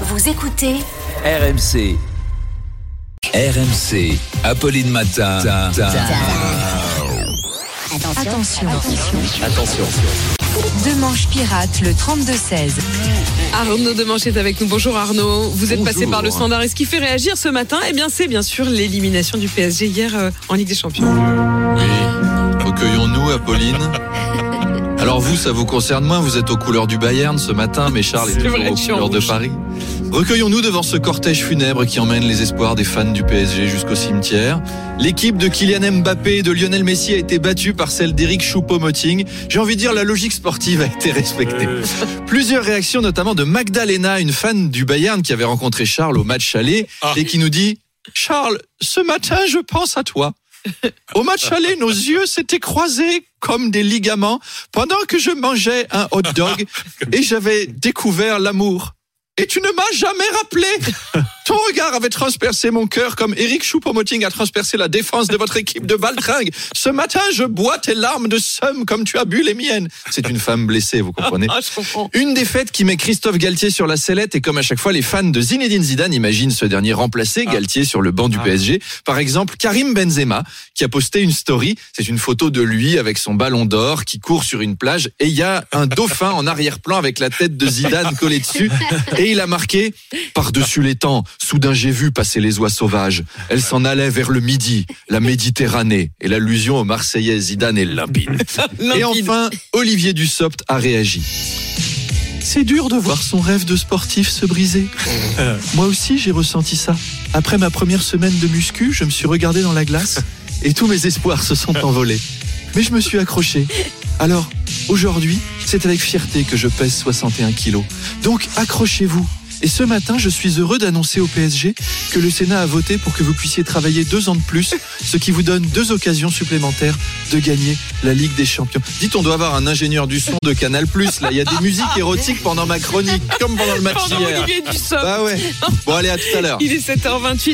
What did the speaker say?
Vous écoutez RMC. RMC. Apolline Matin. Attention. Attention. Deux manches pirates, le 32-16. Arnaud Demanche est avec nous. Bonjour Arnaud. Vous êtes passé par le standard. Et ce qui fait réagir ce matin, eh bien, c'est bien sûr l'élimination du PSG hier euh, en Ligue des Champions. Oui, recueillons-nous, Apolline. Alors vous, ça vous concerne moins, vous êtes aux couleurs du Bayern ce matin, mais Charles est, toujours vrai, aux couleurs de. Paris. Recueillons-nous devant ce cortège funèbre qui emmène les espoirs des fans du PSG jusqu'au cimetière. L'équipe de Kylian Mbappé et de Lionel Messi a été battue par celle d'Eric Choupo-Moting. J'ai envie de dire la logique sportive a été respectée. Plusieurs réactions, notamment de Magdalena, une fan du Bayern qui avait rencontré Charles au match aller et qui nous dit Charles, ce matin, je pense à toi. Au match aller, nos yeux s'étaient croisés comme des ligaments pendant que je mangeais un hot dog et j'avais découvert l'amour. Et tu ne m'as jamais rappelé. Ton regard avait transpercé mon cœur comme Eric Choupo-Moting a transpercé la défense de votre équipe de Valtringue. Ce matin, je bois tes larmes de somme comme tu as bu les miennes. C'est une femme blessée, vous comprenez Ah, je comprends. une défaite qui met Christophe Galtier sur la sellette et comme à chaque fois, les fans de Zinedine Zidane imaginent ce dernier remplacer Galtier sur le banc du PSG. Par exemple, Karim Benzema qui a posté une story. C'est une photo de lui avec son ballon d'or qui court sur une plage et il y a un dauphin en arrière-plan avec la tête de Zidane collée dessus et il a marqué par-dessus les temps. Soudain j'ai vu passer les oies sauvages. Elles s'en allaient vers le midi, la Méditerranée et l'allusion au Marseillais Zidane est limpide. Et enfin, Olivier Dussopt a réagi. C'est dur de voir son rêve de sportif se briser. Moi aussi, j'ai ressenti ça. Après ma première semaine de muscu, je me suis regardé dans la glace et tous mes espoirs se sont envolés. Mais je me suis accroché. Alors, aujourd'hui, c'est avec fierté que je pèse 61 kilos. Donc, accrochez-vous. Et ce matin, je suis heureux d'annoncer au PSG que le Sénat a voté pour que vous puissiez travailler deux ans de plus, ce qui vous donne deux occasions supplémentaires de gagner la Ligue des Champions. Dites, on doit avoir un ingénieur du son de Canal+. Là, il y a des musiques érotiques pendant ma chronique, comme pendant le match Pendant hier. Olivier Dussopt. Bah ouais. Bon, allez, à tout à l'heure. Il est 7h28.